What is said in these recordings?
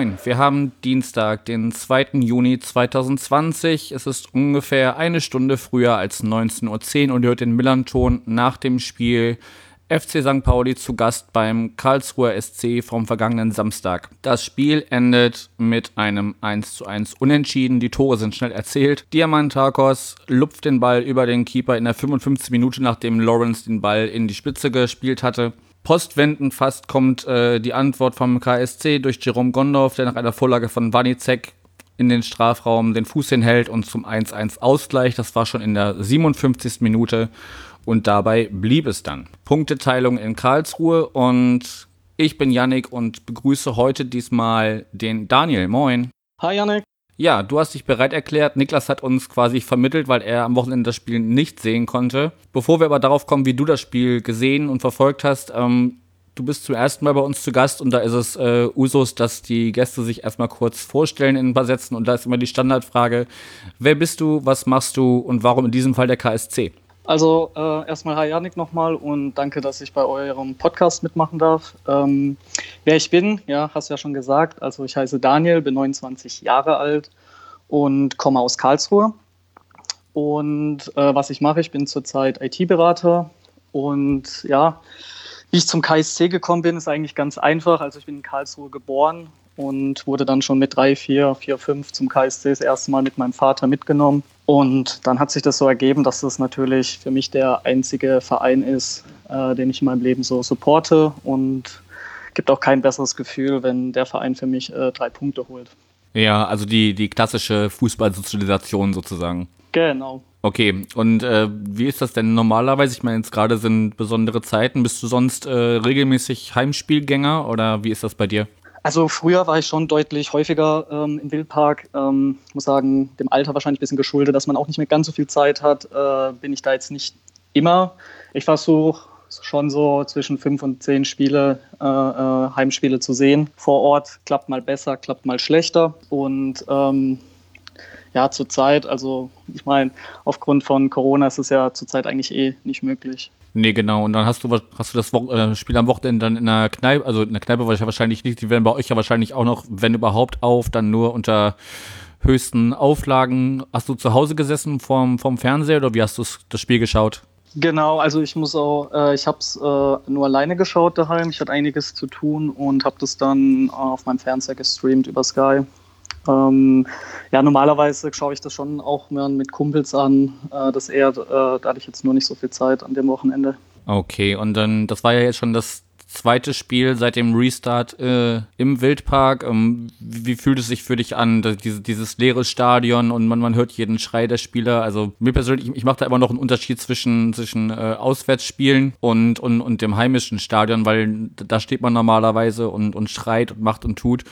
Moin, wir haben Dienstag, den 2. Juni 2020. Es ist ungefähr eine Stunde früher als 19.10 Uhr und ihr hört den Millanton nach dem Spiel FC St. Pauli zu Gast beim Karlsruher SC vom vergangenen Samstag. Das Spiel endet mit einem 1 zu 1 Unentschieden. Die Tore sind schnell erzählt. Diamantakos lupft den Ball über den Keeper in der 55 Minute, nachdem Lawrence den Ball in die Spitze gespielt hatte. Postwendend fast kommt äh, die Antwort vom KSC durch Jerome Gondorf, der nach einer Vorlage von Wanizek in den Strafraum den Fuß hinhält und zum 1-1 Ausgleich. Das war schon in der 57. Minute und dabei blieb es dann. Punkteteilung in Karlsruhe und ich bin Yannick und begrüße heute diesmal den Daniel. Moin. Hi Yannick. Ja, du hast dich bereit erklärt. Niklas hat uns quasi vermittelt, weil er am Wochenende das Spiel nicht sehen konnte. Bevor wir aber darauf kommen, wie du das Spiel gesehen und verfolgt hast, ähm, du bist zum ersten Mal bei uns zu Gast und da ist es äh, Usus, dass die Gäste sich erstmal kurz vorstellen in ein paar Sätzen und da ist immer die Standardfrage, wer bist du, was machst du und warum in diesem Fall der KSC? Also äh, erstmal hi Janik nochmal und danke, dass ich bei eurem Podcast mitmachen darf. Ähm, wer ich bin, ja, hast du ja schon gesagt. Also ich heiße Daniel, bin 29 Jahre alt und komme aus Karlsruhe. Und äh, was ich mache, ich bin zurzeit IT-Berater und ja, wie ich zum KSC gekommen bin, ist eigentlich ganz einfach. Also ich bin in Karlsruhe geboren und wurde dann schon mit drei, vier, vier, fünf zum KSC das erste Mal mit meinem Vater mitgenommen. Und dann hat sich das so ergeben, dass das natürlich für mich der einzige Verein ist, äh, den ich in meinem Leben so supporte und gibt auch kein besseres Gefühl, wenn der Verein für mich äh, drei Punkte holt. Ja, also die, die klassische Fußballsozialisation sozusagen. Genau. Okay, und äh, wie ist das denn normalerweise? Ich meine, jetzt gerade sind besondere Zeiten. Bist du sonst äh, regelmäßig Heimspielgänger oder wie ist das bei dir? Also früher war ich schon deutlich häufiger ähm, im Wildpark. Ähm, muss sagen, dem Alter wahrscheinlich ein bisschen geschuldet, dass man auch nicht mehr ganz so viel Zeit hat. Äh, bin ich da jetzt nicht immer. Ich versuche schon so zwischen fünf und zehn Spiele, äh, äh, Heimspiele zu sehen. Vor Ort klappt mal besser, klappt mal schlechter. Und ähm, ja, zurzeit, also ich meine, aufgrund von Corona ist es ja zurzeit eigentlich eh nicht möglich. Nee, genau. Und dann hast du, hast du das Wo äh, Spiel am Wochenende dann in der Kneipe, also in der Kneipe war ich ja wahrscheinlich nicht, die werden bei euch ja wahrscheinlich auch noch, wenn überhaupt, auf, dann nur unter höchsten Auflagen. Hast du zu Hause gesessen vorm, vorm Fernseher oder wie hast du das Spiel geschaut? Genau, also ich muss auch, äh, ich habe es äh, nur alleine geschaut daheim. Ich hatte einiges zu tun und habe das dann auf meinem Fernseher gestreamt über Sky. Ähm, ja, normalerweise schaue ich das schon auch mehr mit Kumpels an. Äh, das eher, äh, da hatte ich jetzt nur nicht so viel Zeit an dem Wochenende. Okay, und dann, das war ja jetzt schon das zweite Spiel seit dem Restart äh, im Wildpark. Ähm, wie, wie, fühlt es sich für dich an, diese, dieses leere Stadion und man, man hört jeden Schrei der Spieler? Also mir persönlich, ich, ich mache da immer noch einen Unterschied zwischen, zwischen äh, Auswärtsspielen und, und, und dem heimischen Stadion, weil da steht man normalerweise und, und schreit und macht und tut.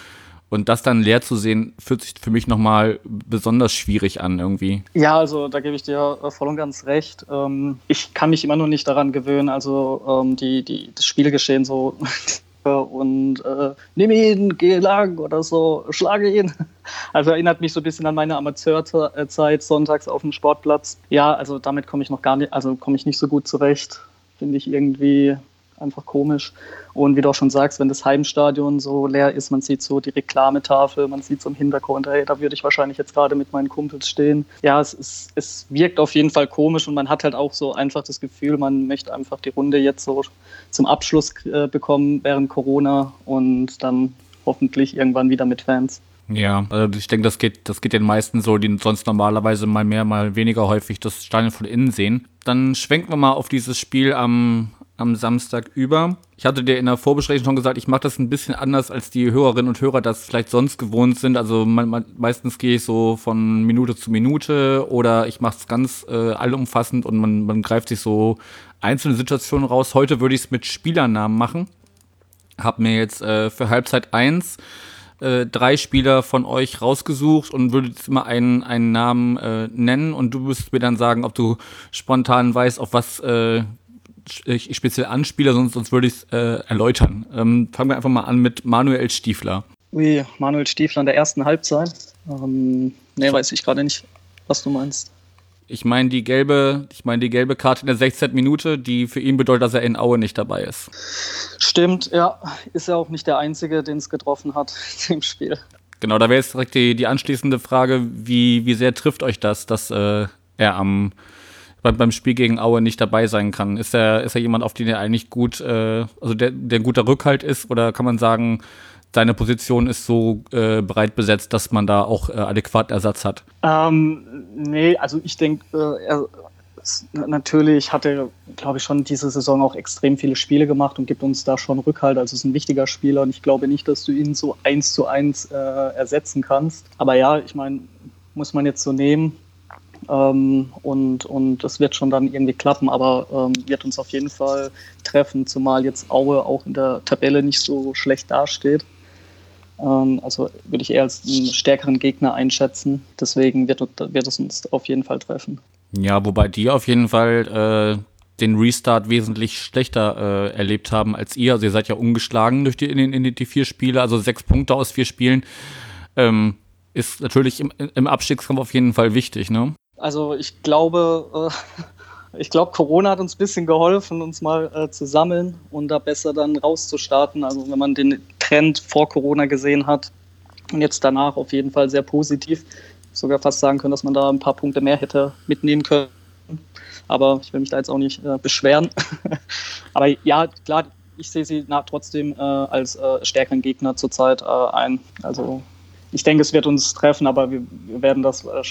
Und das dann leer zu sehen, fühlt sich für mich nochmal besonders schwierig an irgendwie. Ja, also da gebe ich dir äh, voll und ganz recht. Ähm, ich kann mich immer noch nicht daran gewöhnen, also ähm, die, die, das Spielgeschehen so und äh, nimm ihn, geh lang oder so, schlage ihn. Also erinnert mich so ein bisschen an meine Amateurzeit sonntags auf dem Sportplatz. Ja, also damit komme ich noch gar nicht, also komme ich nicht so gut zurecht. Finde ich irgendwie einfach komisch. Und wie du auch schon sagst, wenn das Heimstadion so leer ist, man sieht so die Reklametafel, man sieht so im Hintergrund, hey, da würde ich wahrscheinlich jetzt gerade mit meinen Kumpels stehen. Ja, es, ist, es wirkt auf jeden Fall komisch und man hat halt auch so einfach das Gefühl, man möchte einfach die Runde jetzt so zum Abschluss äh, bekommen während Corona und dann hoffentlich irgendwann wieder mit Fans. Ja, also ich denke, das geht, das geht den meisten so, die sonst normalerweise mal mehr, mal weniger häufig das Stadion von innen sehen. Dann schwenken wir mal auf dieses Spiel am, am Samstag über. Ich hatte dir in der Vorbesprechung schon gesagt, ich mache das ein bisschen anders, als die Hörerinnen und Hörer das vielleicht sonst gewohnt sind. Also man, man, meistens gehe ich so von Minute zu Minute oder ich mache es ganz äh, allumfassend und man, man greift sich so einzelne Situationen raus. Heute würde ich es mit Spielernamen machen. Hab mir jetzt äh, für Halbzeit 1 äh, drei Spieler von euch rausgesucht und würde jetzt immer einen, einen Namen äh, nennen und du müsstest mir dann sagen, ob du spontan weißt, auf was äh, ich, speziell anspiele, sonst, sonst würde ich es äh, erläutern. Ähm, fangen wir einfach mal an mit Manuel Stiefler. Ui, Manuel Stiefler in der ersten Halbzeit. Ähm, nee, weiß ich gerade nicht, was du meinst. Ich meine die gelbe, ich meine die gelbe Karte in der 16. Minute, die für ihn bedeutet, dass er in Aue nicht dabei ist. Stimmt, ja. Ist ja auch nicht der Einzige, den es getroffen hat im Spiel. Genau, da wäre jetzt direkt die, die anschließende Frage, wie, wie sehr trifft euch das, dass äh, er am beim, beim Spiel gegen Aue nicht dabei sein kann? Ist er, ist er jemand, auf den er eigentlich gut, äh, also der, der ein guter Rückhalt ist, oder kann man sagen, seine Position ist so äh, breit besetzt, dass man da auch äh, adäquat Ersatz hat? Ähm, nee, also ich denke, äh, natürlich hat er, glaube ich, schon diese Saison auch extrem viele Spiele gemacht und gibt uns da schon Rückhalt. Also ist ein wichtiger Spieler und ich glaube nicht, dass du ihn so eins zu eins äh, ersetzen kannst. Aber ja, ich meine, muss man jetzt so nehmen. Ähm, und, und das wird schon dann irgendwie klappen, aber ähm, wird uns auf jeden Fall treffen, zumal jetzt Aue auch in der Tabelle nicht so schlecht dasteht. Ähm, also würde ich eher als einen stärkeren Gegner einschätzen. Deswegen wird, wird es uns auf jeden Fall treffen. Ja, wobei die auf jeden Fall äh, den Restart wesentlich schlechter äh, erlebt haben als ihr. Also ihr seid ja ungeschlagen durch die, in, in die vier Spiele, also sechs Punkte aus vier Spielen. Ähm, ist natürlich im, im Abstiegskampf auf jeden Fall wichtig, ne? Also ich glaube, äh, ich glaube, Corona hat uns ein bisschen geholfen, uns mal äh, zu sammeln und da besser dann rauszustarten. Also wenn man den Trend vor Corona gesehen hat und jetzt danach auf jeden Fall sehr positiv. Sogar fast sagen können, dass man da ein paar Punkte mehr hätte mitnehmen können. Aber ich will mich da jetzt auch nicht äh, beschweren. Aber ja, klar, ich sehe sie na, trotzdem äh, als äh, stärkeren Gegner zurzeit äh, ein. Also ich denke, es wird uns treffen, aber wir, wir werden das äh,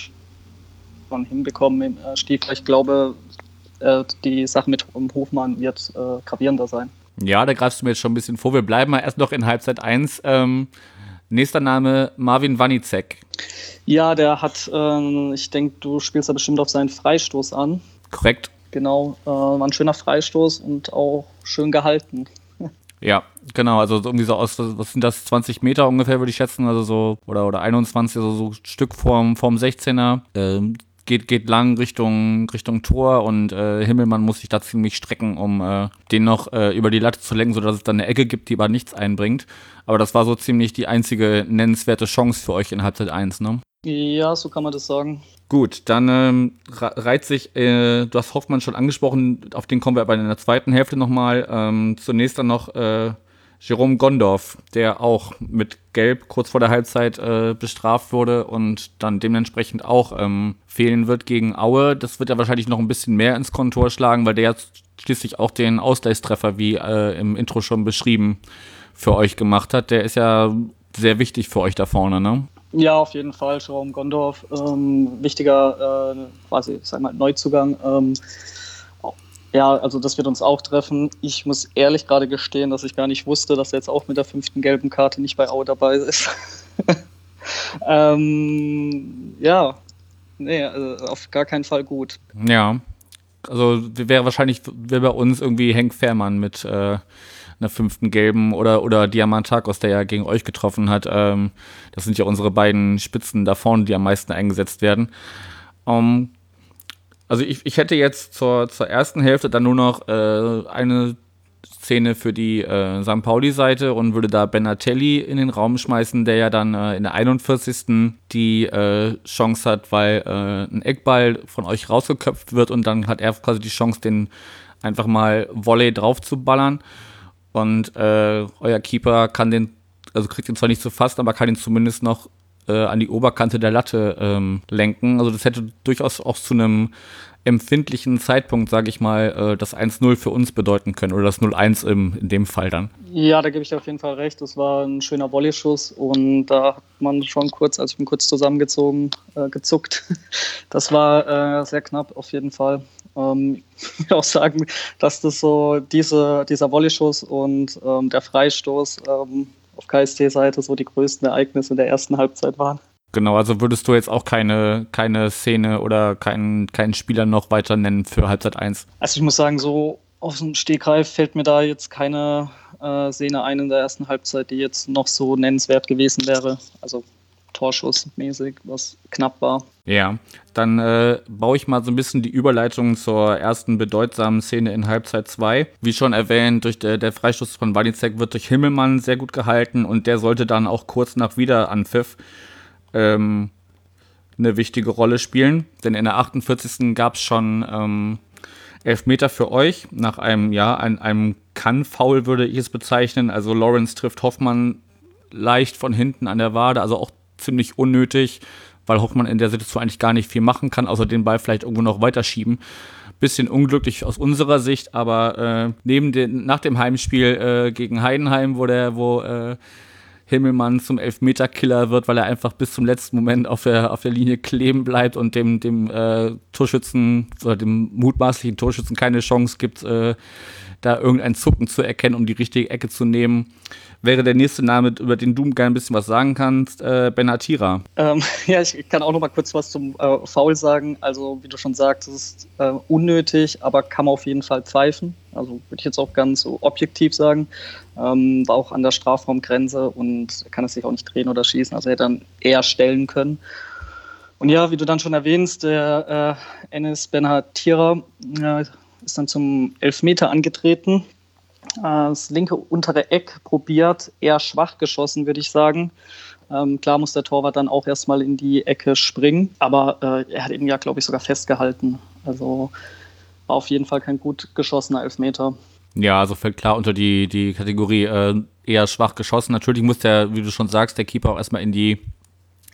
schon hinbekommen im Stiefel. Ich glaube, äh, die Sache mit Hofmann wird äh, gravierender sein. Ja, da greifst du mir jetzt schon ein bisschen vor. Wir bleiben mal erst noch in Halbzeit 1. Ähm, nächster Name Marvin Wanicek. Ja, der hat, äh, ich denke, du spielst da bestimmt auf seinen Freistoß an. Korrekt. Genau, äh, war ein schöner Freistoß und auch schön gehalten. Ja, genau, also irgendwie so aus, was sind das, 20 Meter ungefähr, würde ich schätzen, also so, oder, oder 21, also so ein Stück vorm, vorm 16er. Ähm, geht, geht lang Richtung, Richtung Tor und äh, Himmelmann muss sich da ziemlich strecken, um äh, den noch äh, über die Latte zu lenken, sodass es dann eine Ecke gibt, die aber nichts einbringt. Aber das war so ziemlich die einzige nennenswerte Chance für euch in Halbzeit 1, ne? Ja, so kann man das sagen. Gut, dann ähm, reiht sich, äh, du hast Hoffmann schon angesprochen, auf den kommen wir aber in der zweiten Hälfte nochmal. Ähm, zunächst dann noch äh, Jerome Gondorf, der auch mit Gelb kurz vor der Halbzeit äh, bestraft wurde und dann dementsprechend auch ähm, fehlen wird gegen Aue. Das wird ja wahrscheinlich noch ein bisschen mehr ins Kontor schlagen, weil der jetzt schließlich auch den Ausgleichstreffer, wie äh, im Intro schon beschrieben, für euch gemacht hat. Der ist ja sehr wichtig für euch da vorne, ne? Ja, auf jeden Fall. Jerome Gondorf, ähm, wichtiger äh, quasi, sag mal, Neuzugang. Ähm, ja, also das wird uns auch treffen. Ich muss ehrlich gerade gestehen, dass ich gar nicht wusste, dass er jetzt auch mit der fünften gelben Karte nicht bei Aue dabei ist. ähm, ja, nee, also auf gar keinen Fall gut. Ja, also wäre wahrscheinlich wär bei uns irgendwie Henk Fährmann mit äh, einer fünften gelben oder, oder Diamantakos, der ja gegen euch getroffen hat. Ähm, das sind ja unsere beiden Spitzen da vorne, die am meisten eingesetzt werden. Um, also ich, ich hätte jetzt zur, zur ersten Hälfte dann nur noch äh, eine Szene für die äh, St. Pauli-Seite und würde da Benatelli in den Raum schmeißen, der ja dann äh, in der 41. die äh, Chance hat, weil äh, ein Eckball von euch rausgeköpft wird und dann hat er quasi die Chance, den einfach mal Volley drauf zu ballern. Und äh, euer Keeper kann den, also kriegt ihn zwar nicht zu fassen, aber kann ihn zumindest noch äh, an die Oberkante der Latte ähm, lenken. Also das hätte durchaus auch zu einem empfindlichen Zeitpunkt, sage ich mal, äh, das 1-0 für uns bedeuten können oder das 0-1 in dem Fall dann. Ja, da gebe ich dir auf jeden Fall recht. Das war ein schöner Volley-Schuss und da hat man schon kurz, also ich bin kurz zusammengezogen, äh, gezuckt. Das war äh, sehr knapp auf jeden Fall. Ähm, ich will auch sagen, dass das so diese, dieser Volley-Schuss und ähm, der Freistoß ähm, auf KST-Seite so die größten Ereignisse der ersten Halbzeit waren. Genau, also würdest du jetzt auch keine, keine Szene oder keinen, keinen Spieler noch weiter nennen für Halbzeit 1? Also ich muss sagen, so aus dem Stegreif fällt mir da jetzt keine äh, Szene ein in der ersten Halbzeit, die jetzt noch so nennenswert gewesen wäre. Also Torschussmäßig, was knapp war. Ja, dann äh, baue ich mal so ein bisschen die Überleitung zur ersten bedeutsamen Szene in Halbzeit 2. Wie schon erwähnt, durch der, der Freistoß von Walicek wird durch Himmelmann sehr gut gehalten und der sollte dann auch kurz nach Wiederanpfiff ähm, eine wichtige Rolle spielen. Denn in der 48. gab es schon ähm, Elfmeter für euch nach einem, ja, einem, einem Kann-Foul würde ich es bezeichnen. Also Lawrence trifft Hoffmann leicht von hinten an der Wade, also auch ziemlich unnötig, weil Hoffmann in der Situation eigentlich gar nicht viel machen kann, außer den Ball vielleicht irgendwo noch weiterschieben. Bisschen unglücklich aus unserer Sicht, aber äh, neben den, nach dem Heimspiel äh, gegen Heidenheim, wo der, wo äh, Himmelmann zum Elfmeter-Killer wird, weil er einfach bis zum letzten Moment auf der, auf der Linie kleben bleibt und dem, dem äh, Torschützen oder dem mutmaßlichen Torschützen keine Chance gibt, äh, da irgendein Zucken zu erkennen, um die richtige Ecke zu nehmen wäre der nächste Name, über den du gerne ein bisschen was sagen kannst, äh, Benatira. Ähm, ja, ich kann auch noch mal kurz was zum äh, Foul sagen. Also, wie du schon sagst, es ist äh, unnötig, aber kann man auf jeden Fall pfeifen. Also, würde ich jetzt auch ganz so objektiv sagen. Ähm, war auch an der Strafraumgrenze und kann es sich auch nicht drehen oder schießen. Also, er hätte dann eher stellen können. Und ja, wie du dann schon erwähnst, der äh, Enes Benatira äh, ist dann zum Elfmeter angetreten das linke untere Eck probiert, eher schwach geschossen, würde ich sagen. Ähm, klar muss der Torwart dann auch erstmal in die Ecke springen, aber äh, er hat ihn ja, glaube ich, sogar festgehalten. Also war auf jeden Fall kein gut geschossener Elfmeter. Ja, also fällt klar unter die, die Kategorie äh, eher schwach geschossen. Natürlich muss der, wie du schon sagst, der Keeper auch erstmal in die,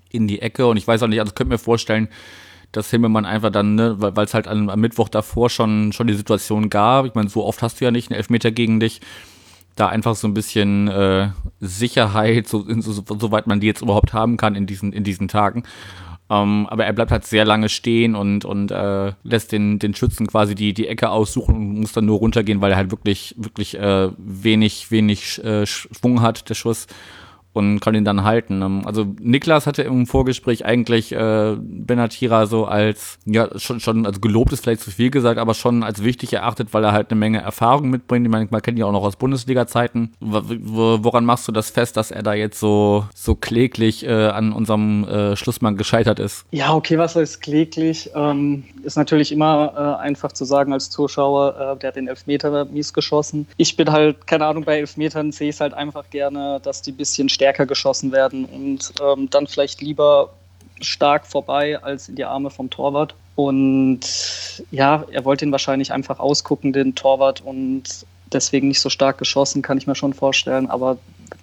in die Ecke und ich weiß auch nicht, also könnte mir vorstellen, dass Himmelmann einfach dann, ne, weil es halt am, am, Mittwoch davor schon, schon die Situation gab, ich meine, so oft hast du ja nicht einen Elfmeter gegen dich, da einfach so ein bisschen äh, Sicherheit, so, so, soweit man die jetzt überhaupt haben kann in diesen, in diesen Tagen. Ähm, aber er bleibt halt sehr lange stehen und, und äh, lässt den, den Schützen quasi die, die Ecke aussuchen und muss dann nur runtergehen, weil er halt wirklich, wirklich äh, wenig, wenig äh, Schwung hat, der Schuss und kann ihn dann halten. Ähm, also Niklas hatte im Vorgespräch eigentlich äh, Benatira so als, ja, schon, schon, also gelobt ist vielleicht zu viel gesagt, aber schon als wichtig erachtet, weil er halt eine Menge Erfahrung mitbringt. Ich meine, man kennt ihn auch noch aus Bundesliga-Zeiten. Woran machst du das fest, dass er da jetzt so, so kläglich äh, an unserem äh, Schlussmann gescheitert ist? Ja, okay, was heißt kläglich? Ähm, ist natürlich immer äh, einfach zu sagen als Zuschauer, äh, der hat den Elfmeter mies geschossen. Ich bin halt, keine Ahnung, bei Elfmetern sehe ich es halt einfach gerne, dass die ein bisschen stärker stärker geschossen werden und ähm, dann vielleicht lieber stark vorbei als in die Arme vom Torwart. Und ja, er wollte ihn wahrscheinlich einfach ausgucken, den Torwart, und deswegen nicht so stark geschossen, kann ich mir schon vorstellen. Aber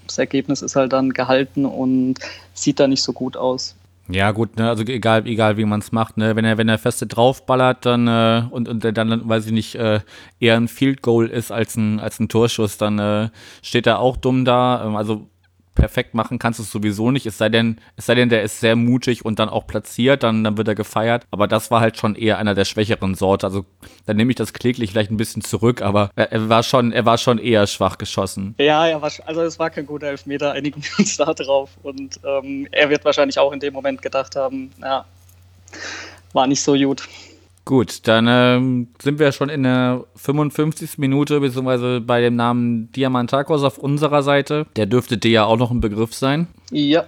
das Ergebnis ist halt dann gehalten und sieht da nicht so gut aus. Ja, gut, ne, also egal, egal wie man es macht, ne, wenn er, wenn er feste draufballert, dann äh, und, und dann, weiß ich nicht, äh, eher ein Field Goal ist als ein, als ein Torschuss, dann äh, steht er auch dumm da. Ähm, also perfekt machen kannst du es sowieso nicht. Es sei denn, es sei denn, der ist sehr mutig und dann auch platziert, dann, dann wird er gefeiert. Aber das war halt schon eher einer der schwächeren Sorte. Also dann nehme ich das kläglich vielleicht ein bisschen zurück, aber er, er, war schon, er war schon eher schwach geschossen. Ja, er war, also es war kein guter Elfmeter, einigen wir uns da drauf. Und ähm, er wird wahrscheinlich auch in dem Moment gedacht haben, ja, war nicht so gut. Gut, dann ähm, sind wir schon in der 55. Minute, beziehungsweise bei dem Namen Diamantakos auf unserer Seite. Der dürfte dir ja auch noch ein Begriff sein. Ja.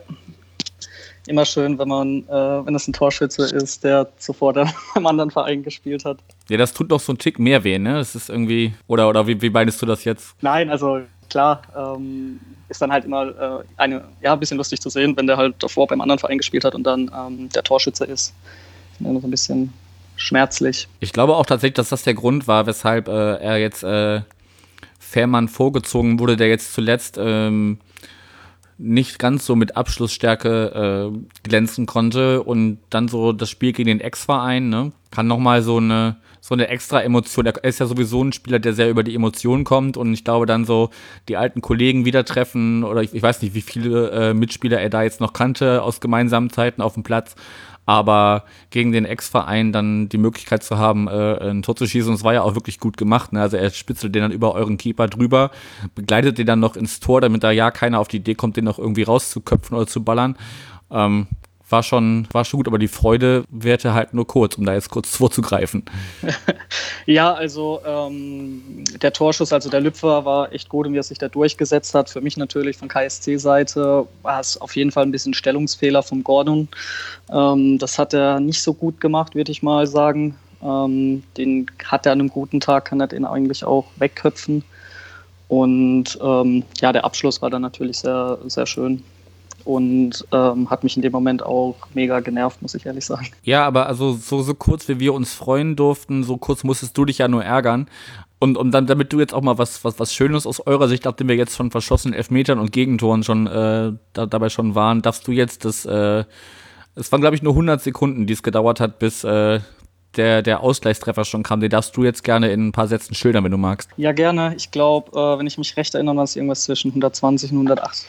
Immer schön, wenn man, äh, wenn es ein Torschütze ist, der zuvor dann beim anderen Verein gespielt hat. Ja, das tut doch so einen Tick mehr weh, ne? Das ist irgendwie. Oder, oder wie, wie meinst du das jetzt? Nein, also klar, ähm, ist dann halt immer äh, eine, ja, ein bisschen lustig zu sehen, wenn der halt davor beim anderen Verein gespielt hat und dann ähm, der Torschütze ist. Immer so ein bisschen schmerzlich. Ich glaube auch tatsächlich, dass das der Grund war, weshalb äh, er jetzt äh, Fährmann vorgezogen wurde, der jetzt zuletzt ähm, nicht ganz so mit Abschlussstärke äh, glänzen konnte und dann so das Spiel gegen den Ex-Verein, ne, kann nochmal so eine, so eine extra Emotion, er ist ja sowieso ein Spieler, der sehr über die Emotionen kommt und ich glaube dann so die alten Kollegen wieder treffen oder ich, ich weiß nicht, wie viele äh, Mitspieler er da jetzt noch kannte aus gemeinsamen Zeiten auf dem Platz aber gegen den Ex-Verein dann die Möglichkeit zu haben, äh, ein Tor zu schießen, es war ja auch wirklich gut gemacht. Ne? Also er spitzelt den dann über euren Keeper drüber, begleitet den dann noch ins Tor, damit da ja keiner auf die Idee kommt, den noch irgendwie rauszuköpfen oder zu ballern. Ähm, war schon, war schon gut, aber die Freude währte halt nur kurz, um da jetzt kurz vorzugreifen. ja, also ähm, der Torschuss, also der Lüpfer war echt gut, wie er sich da durchgesetzt hat. Für mich natürlich von KSC-Seite war es auf jeden Fall ein bisschen Stellungsfehler vom Gordon. Ähm, das hat er nicht so gut gemacht, würde ich mal sagen. Ähm, den hat er an einem guten Tag, kann er den eigentlich auch wegköpfen. Und ähm, ja, der Abschluss war dann natürlich sehr, sehr schön. Und ähm, hat mich in dem Moment auch mega genervt, muss ich ehrlich sagen. Ja, aber also so, so kurz, wie wir uns freuen durften, so kurz musstest du dich ja nur ärgern. Und, und dann, damit du jetzt auch mal was, was, was Schönes aus eurer Sicht, nachdem wir jetzt von verschossenen Elfmetern und Gegentoren schon äh, da, dabei schon waren, darfst du jetzt das, äh, es waren glaube ich nur 100 Sekunden, die es gedauert hat, bis äh, der, der Ausgleichstreffer schon kam. Den darfst du jetzt gerne in ein paar Sätzen schildern, wenn du magst. Ja, gerne. Ich glaube, äh, wenn ich mich recht erinnere, war es irgendwas zwischen 120 und 108,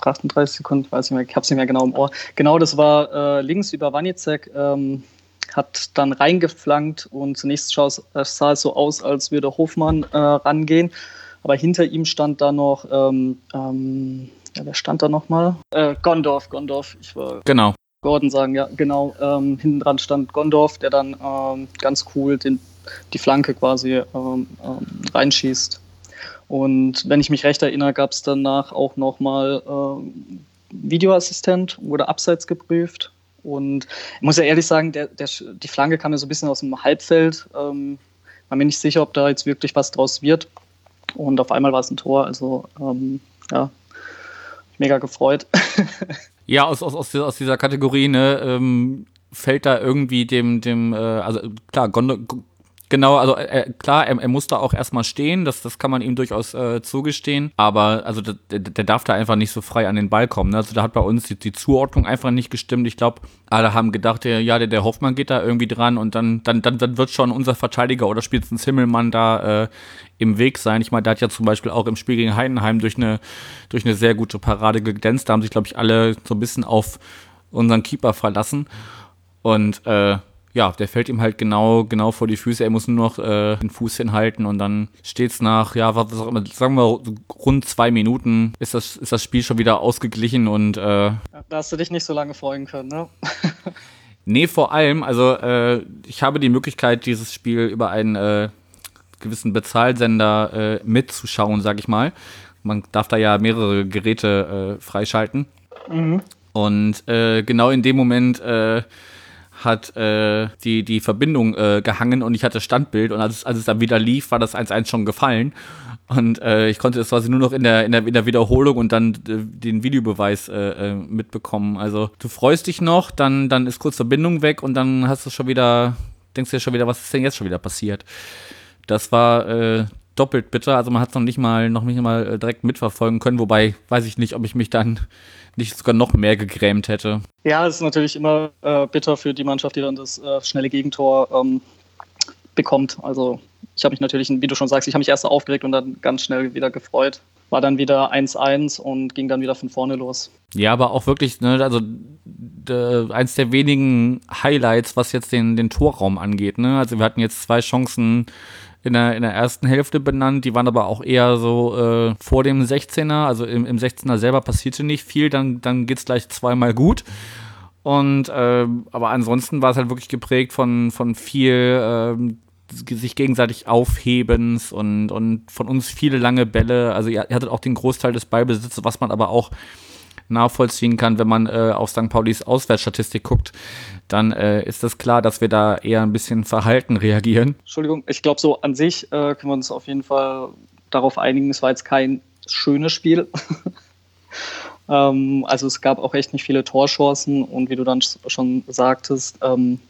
138 Sekunden, weiß ich mehr, ich habe es nicht mehr genau im Ohr. Genau, das war äh, links über Wanizek. Ähm, hat dann reingeflankt und zunächst sah es so aus, als würde Hofmann äh, rangehen. Aber hinter ihm stand da noch, ähm, ähm, ja, wer stand da nochmal? Äh, Gondorf, Gondorf. Ich war genau. Gordon sagen, ja, genau. Ähm, hinten dran stand Gondorf, der dann ähm, ganz cool den, die Flanke quasi ähm, ähm reinschießt. Und wenn ich mich recht erinnere, gab es danach auch nochmal äh, Videoassistent, wurde abseits geprüft. Und ich muss ja ehrlich sagen, der, der, die Flanke kam ja so ein bisschen aus dem Halbfeld. Ähm, war mir nicht sicher, ob da jetzt wirklich was draus wird. Und auf einmal war es ein Tor. Also ähm, ja, mega gefreut. ja, aus, aus, aus, aus dieser Kategorie, ne, ähm, fällt da irgendwie dem, dem, äh, also klar, Gondo, Genau, also äh, klar, er, er muss da auch erstmal stehen, das, das kann man ihm durchaus äh, zugestehen, aber also der, der darf da einfach nicht so frei an den Ball kommen. Ne? Also da hat bei uns die, die Zuordnung einfach nicht gestimmt. Ich glaube, alle haben gedacht, ja, der, der Hoffmann geht da irgendwie dran und dann, dann, dann, dann wird schon unser Verteidiger oder spätestens Himmelmann da äh, im Weg sein. Ich meine, der hat ja zum Beispiel auch im Spiel gegen Heidenheim durch eine, durch eine sehr gute Parade geglänzt. Da haben sich, glaube ich, alle so ein bisschen auf unseren Keeper verlassen. Und äh, ja, der fällt ihm halt genau, genau vor die Füße. Er muss nur noch äh, den Fuß hinhalten und dann steht's nach, ja, was auch immer, sagen wir rund zwei Minuten ist das, ist das Spiel schon wieder ausgeglichen und äh, Da hast du dich nicht so lange freuen können, ne? nee, vor allem, also äh, ich habe die Möglichkeit, dieses Spiel über einen äh, gewissen Bezahlsender äh, mitzuschauen, sag ich mal. Man darf da ja mehrere Geräte äh, freischalten. Mhm. Und äh, genau in dem Moment äh, hat äh, die, die Verbindung äh, gehangen und ich hatte Standbild und als, es, als es dann wieder lief, war das 1-1 schon gefallen. Und äh, ich konnte es quasi nur noch in der, in der, in der Wiederholung und dann äh, den Videobeweis äh, äh, mitbekommen. Also du freust dich noch, dann, dann ist kurz Verbindung weg und dann hast du schon wieder, denkst du dir schon wieder, was ist denn jetzt schon wieder passiert? Das war äh, doppelt bitter. Also man hat es noch nicht mal, noch nicht mal äh, direkt mitverfolgen können, wobei weiß ich nicht, ob ich mich dann nicht sogar noch mehr gegrämt hätte. Ja, es ist natürlich immer äh, bitter für die Mannschaft, die dann das äh, schnelle Gegentor ähm, bekommt. Also ich habe mich natürlich, wie du schon sagst, ich habe mich erst aufgeregt und dann ganz schnell wieder gefreut. War dann wieder 1-1 und ging dann wieder von vorne los. Ja, aber auch wirklich, ne, also eins der wenigen Highlights, was jetzt den, den Torraum angeht. Ne? Also wir hatten jetzt zwei Chancen in der, in der ersten Hälfte benannt. Die waren aber auch eher so äh, vor dem 16er. Also im, im 16er selber passierte nicht viel. Dann, dann geht es gleich zweimal gut. Und äh, aber ansonsten war es halt wirklich geprägt von, von viel äh, sich gegenseitig Aufhebens und, und von uns viele lange Bälle. Also ihr, ihr hattet auch den Großteil des Ballbesitzes, was man aber auch nachvollziehen kann, wenn man äh, auf St. Paulis Auswärtsstatistik guckt, dann äh, ist das klar, dass wir da eher ein bisschen verhalten reagieren. Entschuldigung, ich glaube, so an sich äh, können wir uns auf jeden Fall darauf einigen, es war jetzt kein schönes Spiel. ähm, also es gab auch echt nicht viele Torchancen und wie du dann schon sagtest, ähm,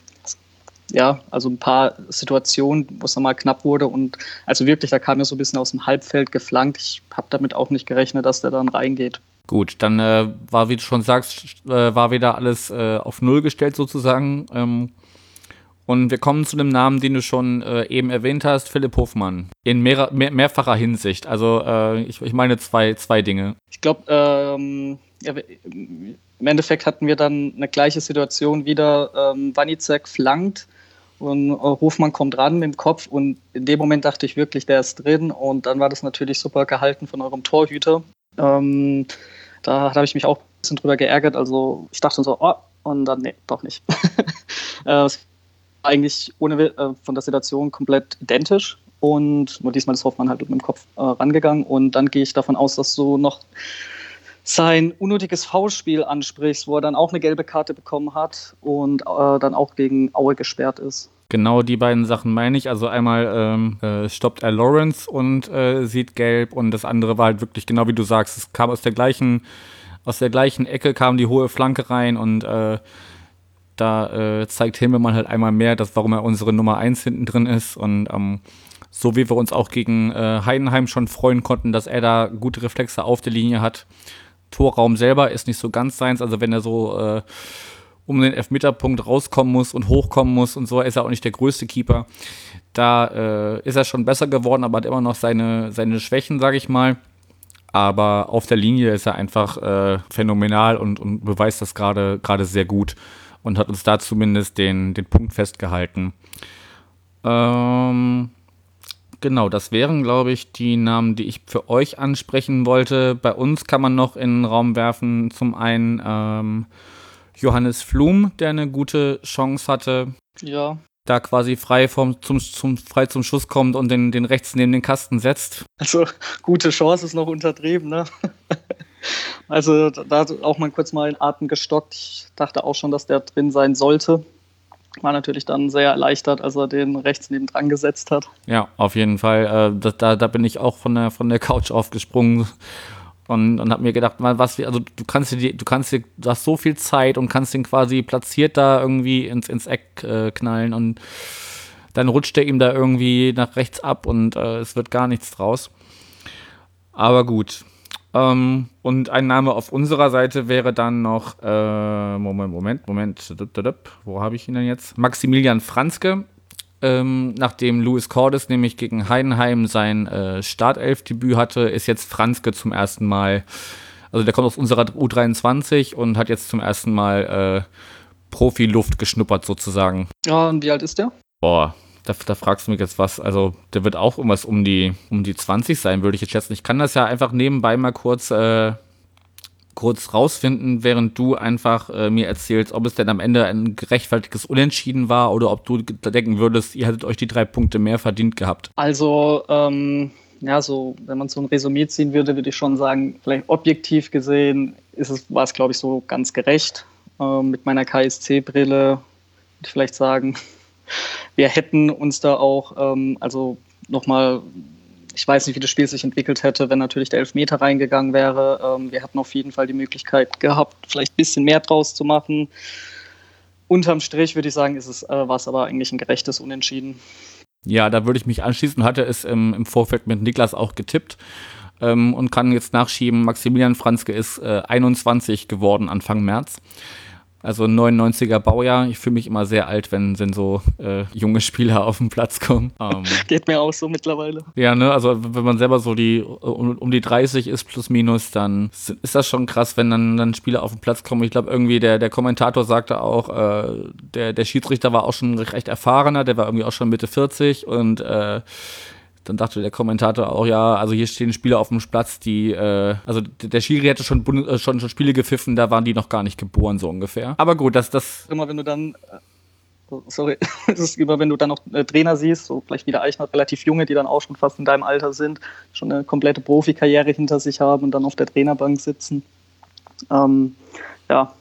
ja, also ein paar Situationen, wo es nochmal knapp wurde und also wirklich, da kam er so ein bisschen aus dem Halbfeld geflankt. Ich habe damit auch nicht gerechnet, dass der dann reingeht. Gut, dann äh, war, wie du schon sagst, äh, war wieder alles äh, auf Null gestellt sozusagen. Ähm, und wir kommen zu dem Namen, den du schon äh, eben erwähnt hast, Philipp Hofmann. In mehr, mehr, mehrfacher Hinsicht. Also äh, ich, ich, meine zwei, zwei Dinge. Ich glaube, ähm, ja, im Endeffekt hatten wir dann eine gleiche Situation wieder. Ähm, Wanizek flankt und äh, Hofmann kommt ran mit dem Kopf und in dem Moment dachte ich wirklich, der ist drin und dann war das natürlich super gehalten von eurem Torhüter. Ähm, da, habe ich mich auch ein bisschen drüber geärgert. Also ich dachte so, oh, und dann, nee, doch nicht. äh, eigentlich ohne äh, von der Situation komplett identisch. Und nur diesmal ist Hoffmann halt mit dem Kopf äh, rangegangen. Und dann gehe ich davon aus, dass du noch sein unnötiges Foulspiel ansprichst, wo er dann auch eine gelbe Karte bekommen hat und äh, dann auch gegen Aue gesperrt ist. Genau die beiden Sachen meine ich. Also einmal ähm, äh, stoppt er Lawrence und äh, sieht gelb und das andere war halt wirklich genau wie du sagst, es kam aus der gleichen aus der gleichen Ecke kam die hohe Flanke rein und äh, da äh, zeigt Himmelmann halt einmal mehr, dass, warum er unsere Nummer 1 hinten drin ist. Und ähm, so wie wir uns auch gegen äh, Heidenheim schon freuen konnten, dass er da gute Reflexe auf der Linie hat. Torraum selber ist nicht so ganz seins. Also wenn er so äh, um den Elfmeterpunkt rauskommen muss und hochkommen muss und so, ist er auch nicht der größte Keeper. Da äh, ist er schon besser geworden, aber hat immer noch seine, seine Schwächen, sage ich mal. Aber auf der Linie ist er einfach äh, phänomenal und, und beweist das gerade sehr gut und hat uns da zumindest den, den Punkt festgehalten. Ähm, genau, das wären, glaube ich, die Namen, die ich für euch ansprechen wollte. Bei uns kann man noch in den Raum werfen, zum einen ähm, Johannes Flum, der eine gute Chance hatte. Ja. Da quasi frei, vom, zum, zum, frei zum Schuss kommt und den, den rechts neben den Kasten setzt. Also, gute Chance ist noch untertrieben, ne? Also da hat auch mal kurz mal den Atem gestockt. Ich dachte auch schon, dass der drin sein sollte. War natürlich dann sehr erleichtert, als er den rechts neben dran gesetzt hat. Ja, auf jeden Fall. Äh, da, da bin ich auch von der, von der Couch aufgesprungen und, und habe mir gedacht, was, also du kannst dir, du kannst dir, du hast so viel Zeit und kannst den quasi platziert da irgendwie ins, ins Eck äh, knallen und dann rutscht er ihm da irgendwie nach rechts ab und äh, es wird gar nichts draus. Aber gut, ähm, und ein Name auf unserer Seite wäre dann noch, äh, Moment, Moment, Moment, wo habe ich ihn denn jetzt? Maximilian Franzke. Ähm, nachdem Louis Cordes nämlich gegen Heidenheim sein äh, Startelfdebüt hatte, ist jetzt Franzke zum ersten Mal, also der kommt aus unserer U23 und hat jetzt zum ersten Mal äh, Profi-Luft geschnuppert sozusagen. Ja, und wie alt ist der? Boah, da, da, fragst du mich jetzt was. Also, der wird auch irgendwas um die, um die 20 sein, würde ich jetzt schätzen. Ich kann das ja einfach nebenbei mal kurz, äh, kurz rausfinden, während du einfach äh, mir erzählst, ob es denn am Ende ein gerechtfertigtes Unentschieden war oder ob du denken würdest, ihr hättet euch die drei Punkte mehr verdient gehabt. Also, ähm, ja, so, wenn man so ein Resümee ziehen würde, würde ich schon sagen, vielleicht objektiv gesehen ist es, war es, glaube ich, so ganz gerecht. Ähm, mit meiner KSC-Brille würde ich vielleicht sagen, wir hätten uns da auch, ähm, also nochmal, ich weiß nicht, wie das Spiel sich entwickelt hätte, wenn natürlich der Elfmeter reingegangen wäre. Ähm, wir hatten auf jeden Fall die Möglichkeit gehabt, vielleicht ein bisschen mehr draus zu machen. Unterm Strich würde ich sagen, ist es, äh, war es aber eigentlich ein gerechtes Unentschieden. Ja, da würde ich mich anschließen, hatte es im, im Vorfeld mit Niklas auch getippt ähm, und kann jetzt nachschieben, Maximilian Franzke ist äh, 21 geworden Anfang März. Also 99er Baujahr. Ich fühle mich immer sehr alt, wenn, wenn so äh, junge Spieler auf den Platz kommen. Ähm, Geht mir auch so mittlerweile. Ja, ne, also wenn man selber so die um, um, die 30 ist plus minus, dann ist das schon krass, wenn dann, dann Spieler auf den Platz kommen. Ich glaube irgendwie der, der Kommentator sagte auch, äh, der, der Schiedsrichter war auch schon recht erfahrener, der war irgendwie auch schon Mitte 40 und äh, dann dachte der Kommentator auch, ja, also hier stehen Spieler auf dem Platz, die, äh, also der Schiri hätte schon, äh, schon, schon Spiele gepfiffen, da waren die noch gar nicht geboren, so ungefähr. Aber gut, dass das. Immer wenn du dann, äh, sorry, es ist immer, wenn du dann noch äh, Trainer siehst, so vielleicht wieder Eichner, relativ junge, die dann auch schon fast in deinem Alter sind, schon eine komplette Profikarriere hinter sich haben und dann auf der Trainerbank sitzen. Ähm, ja,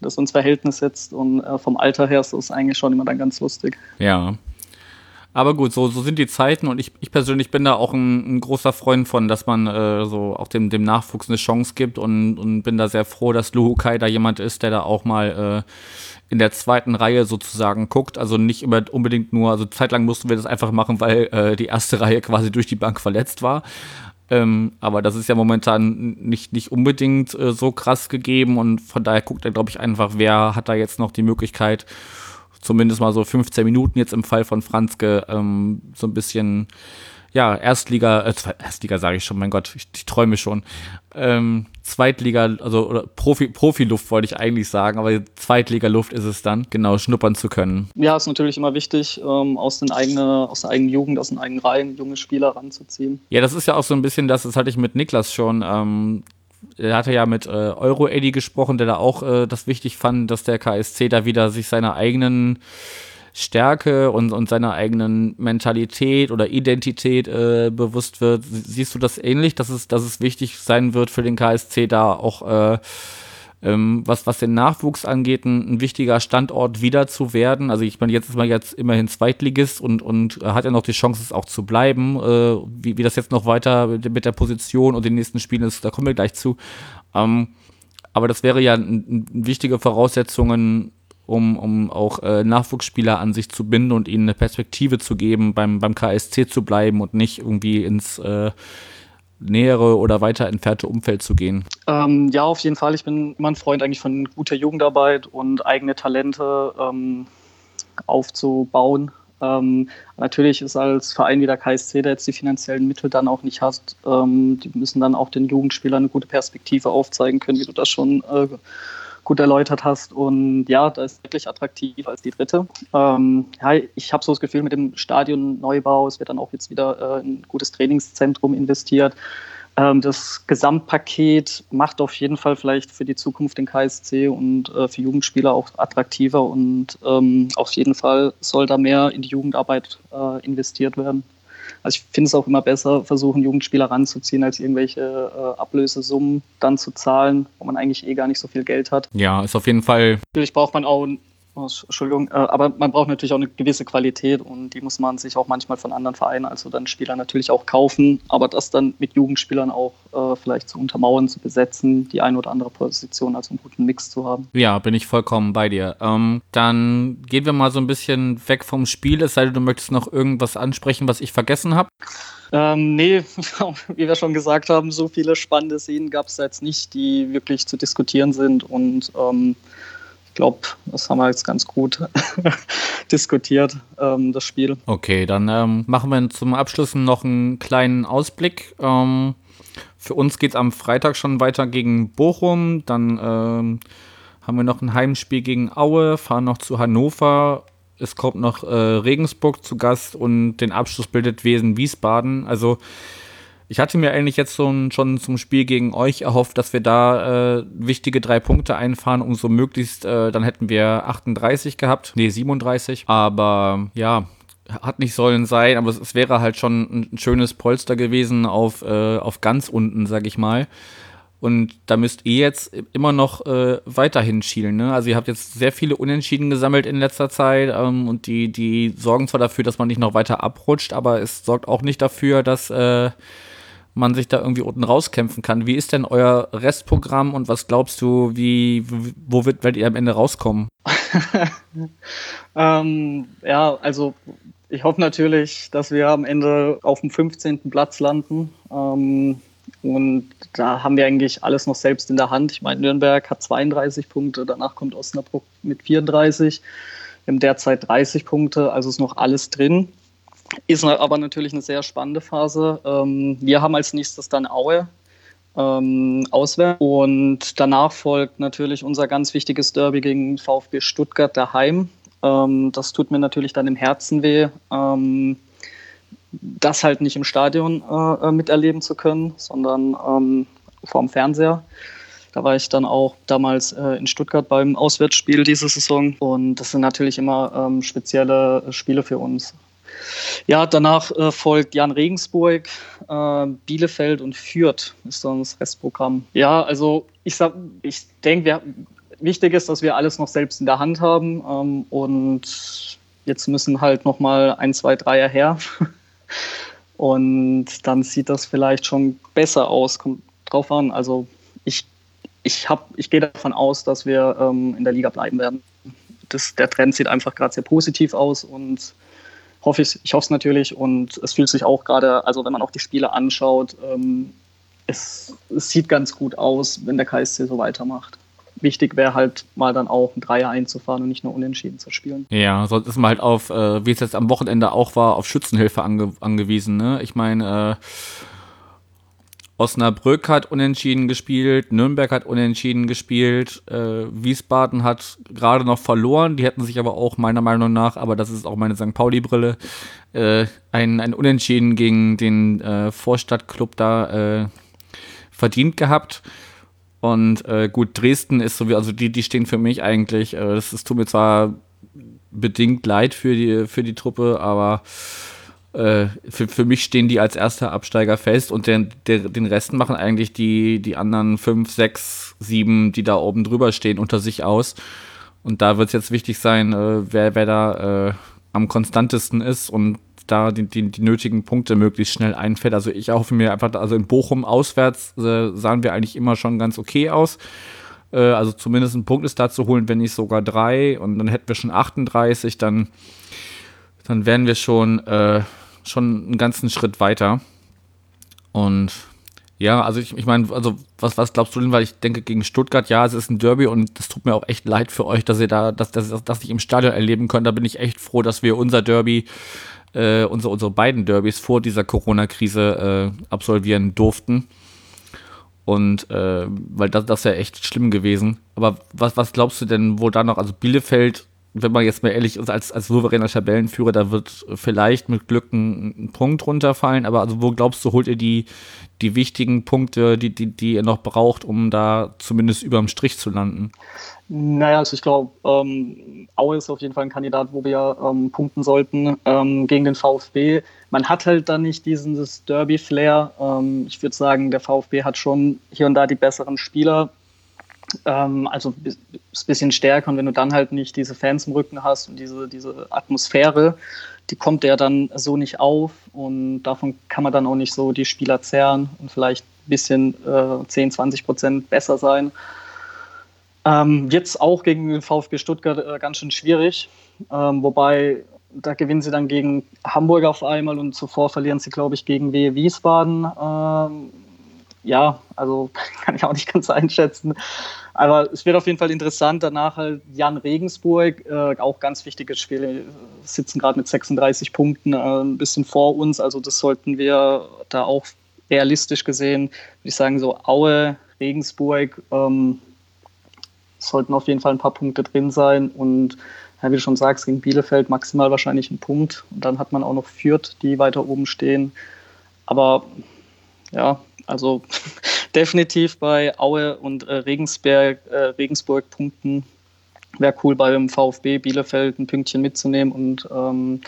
das ins Verhältnis setzt und äh, vom Alter her ist das eigentlich schon immer dann ganz lustig. Ja. Aber gut, so, so sind die Zeiten und ich, ich persönlich bin da auch ein, ein großer Freund von, dass man äh, so auch dem, dem Nachwuchs eine Chance gibt und, und bin da sehr froh, dass Luhukai da jemand ist, der da auch mal äh, in der zweiten Reihe sozusagen guckt. Also nicht immer unbedingt nur, also zeitlang mussten wir das einfach machen, weil äh, die erste Reihe quasi durch die Bank verletzt war. Ähm, aber das ist ja momentan nicht, nicht unbedingt äh, so krass gegeben und von daher guckt er, glaube ich, einfach, wer hat da jetzt noch die Möglichkeit, zumindest mal so 15 Minuten jetzt im Fall von Franzke ähm, so ein bisschen, ja, Erstliga, äh, Erstliga sage ich schon, mein Gott, ich, ich träume schon. Ähm, Zweitliga, also oder Profi, Profiluft wollte ich eigentlich sagen, aber Zweitliga-Luft ist es dann, genau, schnuppern zu können. Ja, ist natürlich immer wichtig, ähm, aus, den eigene, aus der eigenen Jugend, aus den eigenen Reihen junge Spieler ranzuziehen. Ja, das ist ja auch so ein bisschen das, das hatte ich mit Niklas schon. Er hatte ja mit äh, Euro Eddie gesprochen, der da auch äh, das wichtig fand, dass der KSC da wieder sich seiner eigenen Stärke und, und seiner eigenen Mentalität oder Identität äh, bewusst wird. Siehst du das ähnlich, dass es, dass es wichtig sein wird für den KSC da auch äh, ähm, was, was den Nachwuchs angeht, ein, ein, wichtiger Standort wieder zu werden. Also ich meine, jetzt ist man jetzt immerhin Zweitligist und, und hat ja noch die Chance, es auch zu bleiben. Äh, wie, wie das jetzt noch weiter mit, der Position und den nächsten Spielen ist, da kommen wir gleich zu. Ähm, aber das wäre ja eine wichtige Voraussetzung, um, um auch äh, Nachwuchsspieler an sich zu binden und ihnen eine Perspektive zu geben, beim, beim KSC zu bleiben und nicht irgendwie ins äh, nähere oder weiter entfernte Umfeld zu gehen? Ähm, ja, auf jeden Fall. Ich bin immer ein Freund eigentlich von guter Jugendarbeit und eigene Talente ähm, aufzubauen. Ähm, natürlich ist als Verein wie der KSC, der jetzt die finanziellen Mittel dann auch nicht hat, ähm, die müssen dann auch den Jugendspielern eine gute Perspektive aufzeigen können, wie du das schon äh, gut erläutert hast. Und ja, da ist wirklich attraktiv als die dritte. Ähm, ja, ich habe so das Gefühl, mit dem Stadionneubau, es wird dann auch jetzt wieder äh, ein gutes Trainingszentrum investiert. Ähm, das Gesamtpaket macht auf jeden Fall vielleicht für die Zukunft den KSC und äh, für Jugendspieler auch attraktiver und ähm, auf jeden Fall soll da mehr in die Jugendarbeit äh, investiert werden. Also ich finde es auch immer besser, versuchen Jugendspieler ranzuziehen, als irgendwelche äh, Ablösesummen dann zu zahlen, wo man eigentlich eh gar nicht so viel Geld hat. Ja, ist auf jeden Fall. Natürlich braucht man auch Entschuldigung, äh, aber man braucht natürlich auch eine gewisse Qualität und die muss man sich auch manchmal von anderen Vereinen, also dann Spieler natürlich auch kaufen, aber das dann mit Jugendspielern auch äh, vielleicht zu untermauern, zu besetzen, die eine oder andere Position, also einen guten Mix zu haben. Ja, bin ich vollkommen bei dir. Ähm, dann gehen wir mal so ein bisschen weg vom Spiel, es sei denn, du möchtest noch irgendwas ansprechen, was ich vergessen habe. Ähm, nee, wie wir schon gesagt haben, so viele spannende Szenen gab es jetzt nicht, die wirklich zu diskutieren sind und ähm, glaube, das haben wir jetzt ganz gut diskutiert, ähm, das Spiel. Okay, dann ähm, machen wir zum Abschluss noch einen kleinen Ausblick. Ähm, für uns geht es am Freitag schon weiter gegen Bochum. Dann ähm, haben wir noch ein Heimspiel gegen Aue, fahren noch zu Hannover. Es kommt noch äh, Regensburg zu Gast und den Abschluss bildet Wesen Wiesbaden. Also ich hatte mir eigentlich jetzt so schon zum Spiel gegen euch erhofft, dass wir da äh, wichtige drei Punkte einfahren, um so möglichst, äh, dann hätten wir 38 gehabt, nee 37. Aber ja, hat nicht sollen sein, aber es, es wäre halt schon ein schönes Polster gewesen auf, äh, auf ganz unten, sag ich mal. Und da müsst ihr jetzt immer noch äh, weiterhin schielen. Ne? Also ihr habt jetzt sehr viele Unentschieden gesammelt in letzter Zeit ähm, und die, die sorgen zwar dafür, dass man nicht noch weiter abrutscht, aber es sorgt auch nicht dafür, dass äh, man sich da irgendwie unten rauskämpfen kann. Wie ist denn euer Restprogramm und was glaubst du, wie, wo wird, werdet ihr am Ende rauskommen? ähm, ja, also ich hoffe natürlich, dass wir am Ende auf dem 15. Platz landen. Ähm, und da haben wir eigentlich alles noch selbst in der Hand. Ich meine, Nürnberg hat 32 Punkte, danach kommt Osnabrück mit 34. Wir haben derzeit 30 Punkte, also ist noch alles drin. Ist aber natürlich eine sehr spannende Phase. Ähm, wir haben als nächstes dann Aue ähm, auswärts und danach folgt natürlich unser ganz wichtiges Derby gegen VfB Stuttgart daheim. Ähm, das tut mir natürlich dann im Herzen weh, ähm, das halt nicht im Stadion äh, miterleben zu können, sondern vorm Fernseher. Da war ich dann auch damals äh, in Stuttgart beim Auswärtsspiel diese Saison und das sind natürlich immer ähm, spezielle Spiele für uns. Ja, danach äh, folgt Jan Regensburg, äh, Bielefeld und Fürth ist dann das Restprogramm. Ja, also ich, ich denke, wichtig ist, dass wir alles noch selbst in der Hand haben ähm, und jetzt müssen halt noch mal ein, zwei, drei her und dann sieht das vielleicht schon besser aus. Kommt drauf an. Also ich, ich, ich gehe davon aus, dass wir ähm, in der Liga bleiben werden. Das, der Trend sieht einfach gerade sehr positiv aus und hoffe ich, ich hoffe es natürlich und es fühlt sich auch gerade, also wenn man auch die Spiele anschaut, ähm, es, es, sieht ganz gut aus, wenn der KSC so weitermacht. Wichtig wäre halt mal dann auch ein Dreier einzufahren und nicht nur unentschieden zu spielen. Ja, sonst ist man halt auf, äh, wie es jetzt am Wochenende auch war, auf Schützenhilfe ange angewiesen. Ne? Ich meine, äh, Osnabrück hat unentschieden gespielt, Nürnberg hat unentschieden gespielt, äh, Wiesbaden hat gerade noch verloren, die hätten sich aber auch meiner Meinung nach, aber das ist auch meine St. Pauli-Brille, äh, ein, ein Unentschieden gegen den äh, Vorstadtclub da äh, verdient gehabt. Und äh, gut, Dresden ist so wie, also die, die stehen für mich eigentlich, äh, das, das tut mir zwar bedingt leid für die, für die Truppe, aber äh, für, für mich stehen die als erster Absteiger fest und den, der, den Rest machen eigentlich die, die anderen fünf, sechs, sieben, die da oben drüber stehen, unter sich aus. Und da wird es jetzt wichtig sein, äh, wer, wer da äh, am konstantesten ist. Und da die, die, die, nötigen Punkte möglichst schnell einfällt. Also ich hoffe mir einfach, also in Bochum auswärts äh, sahen wir eigentlich immer schon ganz okay aus. Äh, also zumindest einen Punkt ist da zu holen, wenn nicht sogar drei. Und dann hätten wir schon 38, dann, dann wären wir schon, äh, schon einen ganzen Schritt weiter. Und ja, also ich, ich meine, also was, was glaubst du denn, weil ich denke gegen Stuttgart, ja, es ist ein Derby und es tut mir auch echt leid für euch, dass ihr da, dass, dass, dass ich im Stadion erleben könnt. Da bin ich echt froh, dass wir unser Derby, äh, unsere, unsere beiden Derbys vor dieser Corona-Krise äh, absolvieren durften. Und äh, weil das, das wäre echt schlimm gewesen. Aber was, was glaubst du denn, wo da noch, also Bielefeld wenn man jetzt mal ehrlich ist, als, als souveräner Tabellenführer, da wird vielleicht mit Glück ein, ein, Punkt runterfallen, aber also wo glaubst du, holt ihr die, die wichtigen Punkte, die, die, die ihr noch braucht, um da zumindest überm Strich zu landen? Naja, also ich glaube, ähm, Aue ist auf jeden Fall ein Kandidat, wo wir ähm, punkten sollten ähm, gegen den VfB. Man hat halt dann nicht diesen Derby-Flair. Ähm, ich würde sagen, der VfB hat schon hier und da die besseren Spieler ähm, also ein bisschen stärker und wenn du dann halt nicht diese Fans im Rücken hast und diese, diese Atmosphäre, die kommt ja dann so nicht auf und davon kann man dann auch nicht so die Spieler zerren und vielleicht ein bisschen äh, 10, 20 Prozent besser sein. Ähm, jetzt auch gegen den VfB Stuttgart äh, ganz schön schwierig, ähm, wobei da gewinnen sie dann gegen Hamburg auf einmal und zuvor verlieren sie, glaube ich, gegen Wehe Wiesbaden. Ähm, ja, also kann ich auch nicht ganz einschätzen. Aber es wird auf jeden Fall interessant. Danach halt Jan Regensburg, äh, auch ganz wichtiges Spiel, sitzen gerade mit 36 Punkten äh, ein bisschen vor uns. Also das sollten wir da auch realistisch gesehen, würde ich sagen, so Aue, Regensburg ähm, sollten auf jeden Fall ein paar Punkte drin sein. Und ja, wie du schon sagst, gegen Bielefeld maximal wahrscheinlich ein Punkt. Und dann hat man auch noch Fürth, die weiter oben stehen. Aber ja, also definitiv bei Aue und äh, Regensberg, äh, Regensburg punkten. Wäre cool beim VfB Bielefeld ein Pünktchen mitzunehmen und ähm,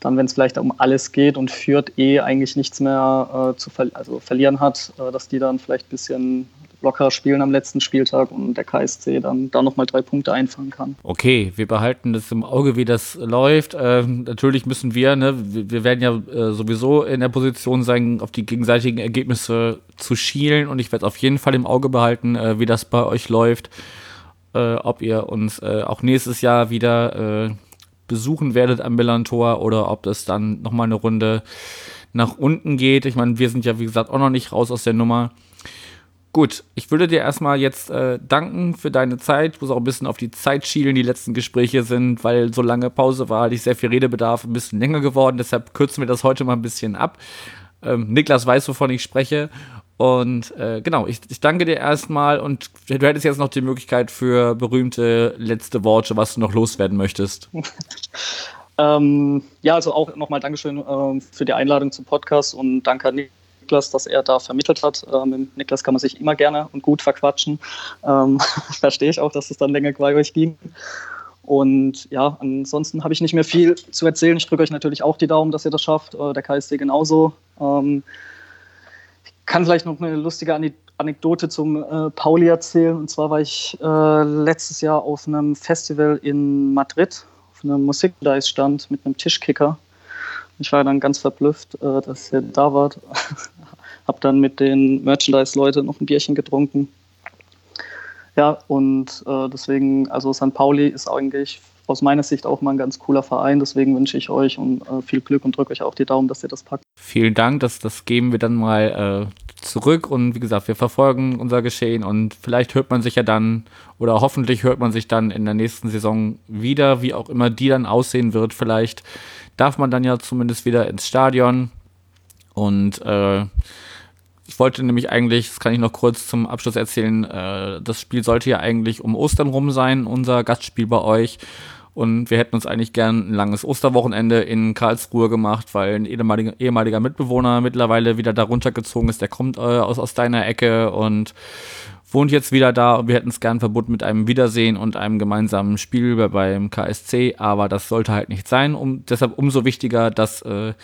dann, wenn es vielleicht um alles geht und führt eh eigentlich nichts mehr äh, zu ver also verlieren hat, äh, dass die dann vielleicht ein bisschen locker spielen am letzten Spieltag und der KSC dann da nochmal drei Punkte einfangen kann. Okay, wir behalten das im Auge, wie das läuft. Ähm, natürlich müssen wir, ne, wir werden ja äh, sowieso in der Position sein, auf die gegenseitigen Ergebnisse zu schielen und ich werde auf jeden Fall im Auge behalten, äh, wie das bei euch läuft. Äh, ob ihr uns äh, auch nächstes Jahr wieder äh, besuchen werdet am Millantor oder ob das dann nochmal eine Runde nach unten geht. Ich meine, wir sind ja, wie gesagt, auch noch nicht raus aus der Nummer. Gut, ich würde dir erstmal jetzt äh, danken für deine Zeit. Ich muss auch ein bisschen auf die Zeit schielen. Die letzten Gespräche sind, weil so lange Pause war, hatte ich sehr viel Redebedarf, ein bisschen länger geworden. Deshalb kürzen wir das heute mal ein bisschen ab. Ähm, Niklas weiß, wovon ich spreche. Und äh, genau, ich, ich danke dir erstmal und du hättest jetzt noch die Möglichkeit für berühmte letzte Worte, was du noch loswerden möchtest. ähm, ja, also auch nochmal Dankeschön ähm, für die Einladung zum Podcast und danke an Niklas das er da vermittelt hat. Ähm, mit Niklas kann man sich immer gerne und gut verquatschen. Ähm, verstehe ich auch, dass es dann länger bei euch ging. Und ja, ansonsten habe ich nicht mehr viel zu erzählen. Ich drücke euch natürlich auch die Daumen, dass ihr das schafft. Äh, der KSC genauso. Ähm, ich kann vielleicht noch eine lustige Anekdote zum äh, Pauli erzählen. Und zwar war ich äh, letztes Jahr auf einem Festival in Madrid, auf einem Musikdice-Stand mit einem Tischkicker. Ich war dann ganz verblüfft, äh, dass ihr da wart. Hab dann mit den Merchandise-Leuten noch ein Bierchen getrunken. Ja, und äh, deswegen, also St. Pauli ist eigentlich aus meiner Sicht auch mal ein ganz cooler Verein. Deswegen wünsche ich euch und, äh, viel Glück und drücke euch auch die Daumen, dass ihr das packt. Vielen Dank, das, das geben wir dann mal äh, zurück. Und wie gesagt, wir verfolgen unser Geschehen und vielleicht hört man sich ja dann oder hoffentlich hört man sich dann in der nächsten Saison wieder, wie auch immer die dann aussehen wird. Vielleicht darf man dann ja zumindest wieder ins Stadion. Und äh, ich wollte nämlich eigentlich, das kann ich noch kurz zum Abschluss erzählen, äh, das Spiel sollte ja eigentlich um Ostern rum sein, unser Gastspiel bei euch. Und wir hätten uns eigentlich gern ein langes Osterwochenende in Karlsruhe gemacht, weil ein ehemaliger, ehemaliger Mitbewohner mittlerweile wieder da runtergezogen ist. Der kommt äh, aus, aus deiner Ecke und wohnt jetzt wieder da und wir hätten es gern verbunden mit einem Wiedersehen und einem gemeinsamen Spiel beim KSC, aber das sollte halt nicht sein. Um, deshalb umso wichtiger, dass äh,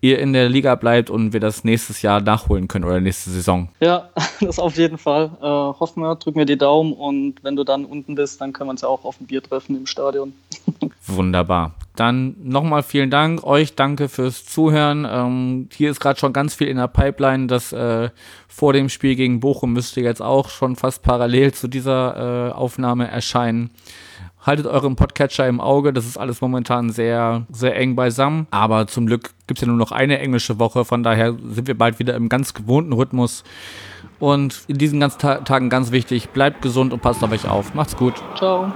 ihr in der Liga bleibt und wir das nächstes Jahr nachholen können oder nächste Saison. Ja, das auf jeden Fall. Äh, hoffen wir, drücken wir die Daumen und wenn du dann unten bist, dann können wir uns ja auch auf ein Bier treffen im Stadion. Wunderbar. Dann nochmal vielen Dank. Euch danke fürs Zuhören. Ähm, hier ist gerade schon ganz viel in der Pipeline. Das äh, vor dem Spiel gegen Bochum müsste jetzt auch schon fast parallel zu dieser äh, Aufnahme erscheinen haltet euren Podcatcher im Auge. Das ist alles momentan sehr, sehr eng beisammen. Aber zum Glück gibt es ja nur noch eine englische Woche. Von daher sind wir bald wieder im ganz gewohnten Rhythmus. Und in diesen ganzen Ta Tagen ganz wichtig, bleibt gesund und passt auf euch auf. Macht's gut. Ciao.